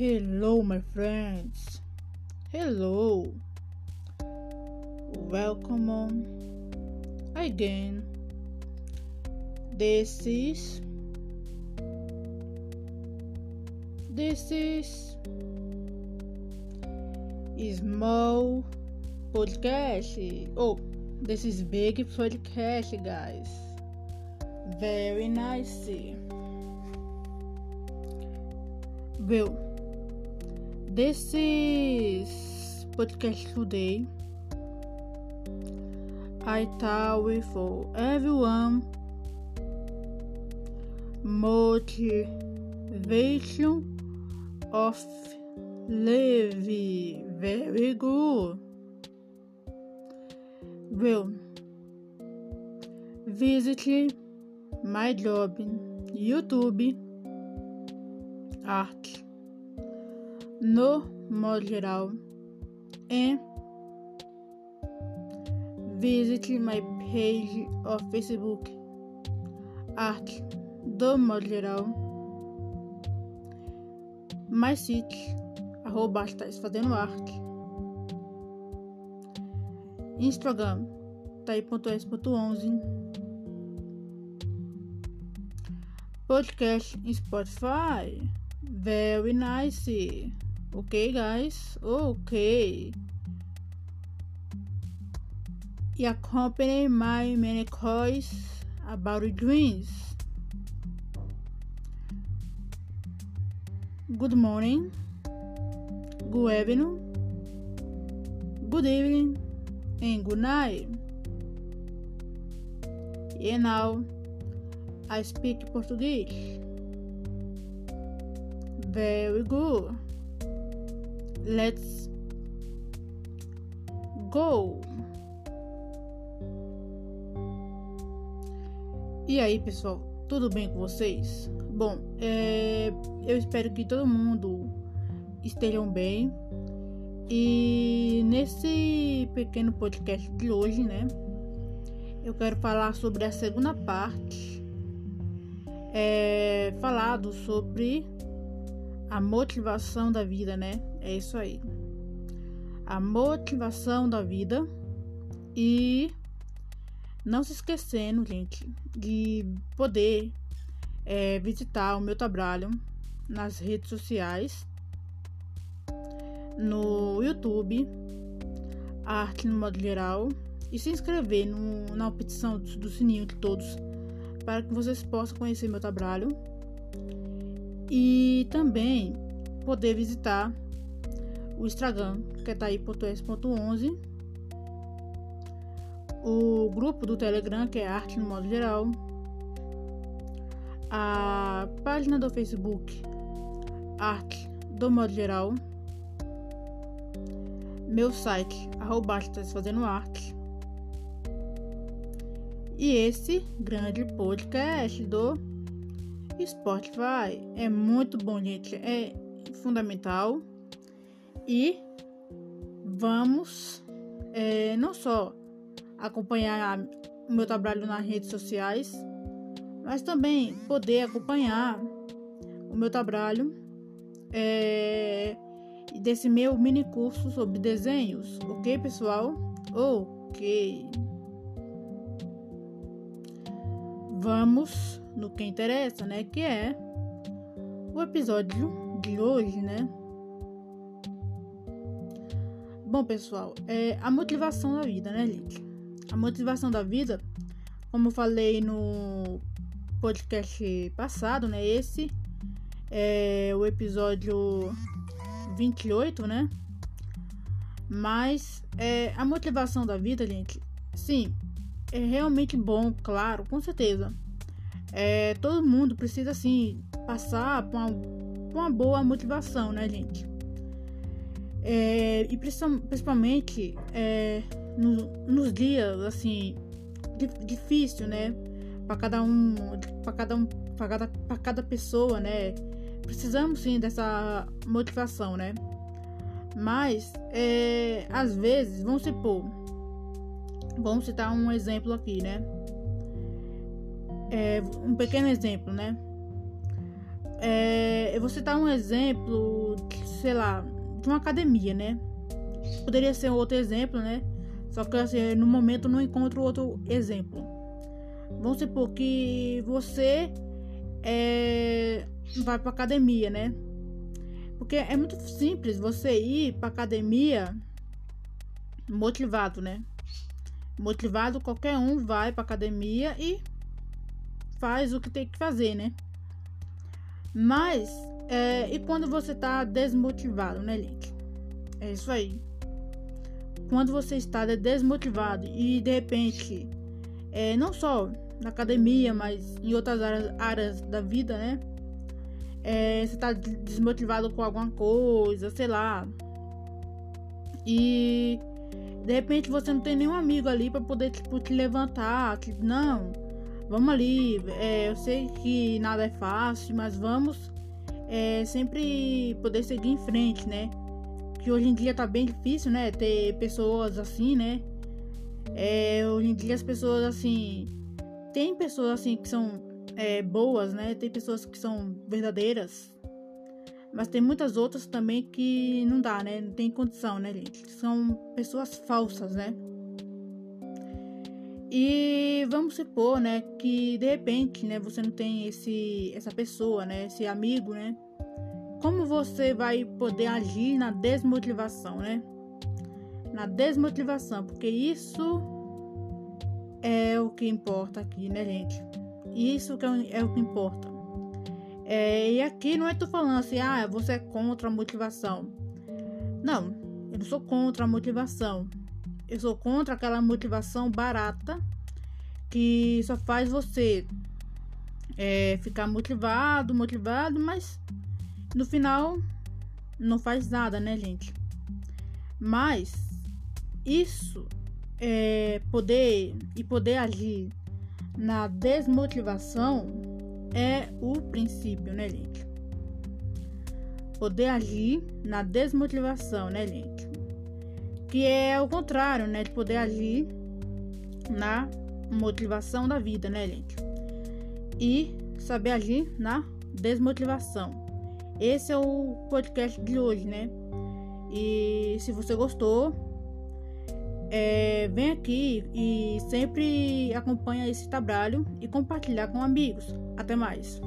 Hello, my friends. Hello. Welcome again. This is this is small podcast. Oh, this is big podcast, guys. Very nice. Well, this is podcast today. I tell for everyone motivation of live very good. Well, visit my job YouTube arte no modo geral and visit my page of Facebook. Arte do modo geral. My site arroba estás fazendo arte Instagram tai.s.11 podcast em Spotify. Very nice ok guys. Ok. E accompany my many calls about dreams. Good morning. Good evening. Good evening. And good night. And now I speak Portuguese. Very good let's go E aí, pessoal, tudo bem com vocês? Bom, é, eu espero que todo mundo estejam bem. E nesse pequeno podcast de hoje, né, eu quero falar sobre a segunda parte, é, falado sobre a motivação da vida, né? É isso aí. A motivação da vida e não se esquecendo, gente, de poder é, visitar o meu trabalho nas redes sociais, no YouTube, arte no modo geral, e se inscrever no, na opção do, do sininho de todos para que vocês possam conhecer meu trabalho e também poder visitar o Instagram, que é taí.s.11 o grupo do Telegram, que é Arte no modo geral, a página do Facebook, Arte do modo geral, meu site, arroba fazendo arte, e esse grande podcast do Spotify. É muito bom, gente, é fundamental. E vamos é, não só acompanhar o meu trabalho nas redes sociais, mas também poder acompanhar o meu trabalho é, desse meu mini curso sobre desenhos, ok, pessoal? Ok. Vamos no que interessa, né? Que é o episódio de hoje, né? Bom, pessoal, é a motivação da vida, né, gente? A motivação da vida, como eu falei no podcast passado, né? Esse é o episódio 28, né? Mas é, a motivação da vida, gente, sim, é realmente bom, claro, com certeza. É, todo mundo precisa, assim, passar por uma, por uma boa motivação, né, gente? É, e principalmente é, no, nos dias assim difícil, né? Para cada um, para cada um, para cada, para cada pessoa, né? Precisamos sim dessa motivação, né? Mas é, às vezes, vamos supor, vamos citar um exemplo aqui, né? É, um pequeno exemplo, né? É, eu vou citar um exemplo, sei lá, de uma academia, né? Poderia ser outro exemplo, né? Só que assim, no momento não encontro outro exemplo. Vamos supor que você é, vai para academia, né? Porque é muito simples você ir para academia motivado, né? Motivado, qualquer um vai para academia e faz o que tem que fazer, né? Mas, é, e quando você tá desmotivado, né, Link? É isso aí. Quando você está desmotivado e de repente, é, não só na academia, mas em outras áreas, áreas da vida, né? É, você está desmotivado com alguma coisa, sei lá. E de repente você não tem nenhum amigo ali para poder tipo, te levantar. Tipo, não, vamos ali. É, eu sei que nada é fácil, mas vamos é, sempre poder seguir em frente, né? Que hoje em dia tá bem difícil, né? Ter pessoas assim, né? É, hoje em dia as pessoas assim. Tem pessoas assim que são é, boas, né? Tem pessoas que são verdadeiras. Mas tem muitas outras também que não dá, né? Não tem condição, né, gente? São pessoas falsas, né? E vamos supor, né, que de repente, né, você não tem esse essa pessoa, né, esse amigo, né? Como você vai poder agir na desmotivação, né? Na desmotivação, porque isso é o que importa aqui, né, gente? Isso que é, é o que importa. É, e aqui não é tu falando assim, ah, você é contra a motivação. Não, eu não sou contra a motivação. Eu sou contra aquela motivação barata que só faz você é, ficar motivado, motivado, mas no final não faz nada, né, gente? Mas isso é poder e poder agir na desmotivação é o princípio, né, gente? Poder agir na desmotivação, né, gente? Que é o contrário, né? De poder agir na motivação da vida, né, gente? E saber agir na desmotivação. Esse é o podcast de hoje, né? E se você gostou, é, vem aqui e sempre acompanha esse trabalho e compartilhar com amigos. Até mais.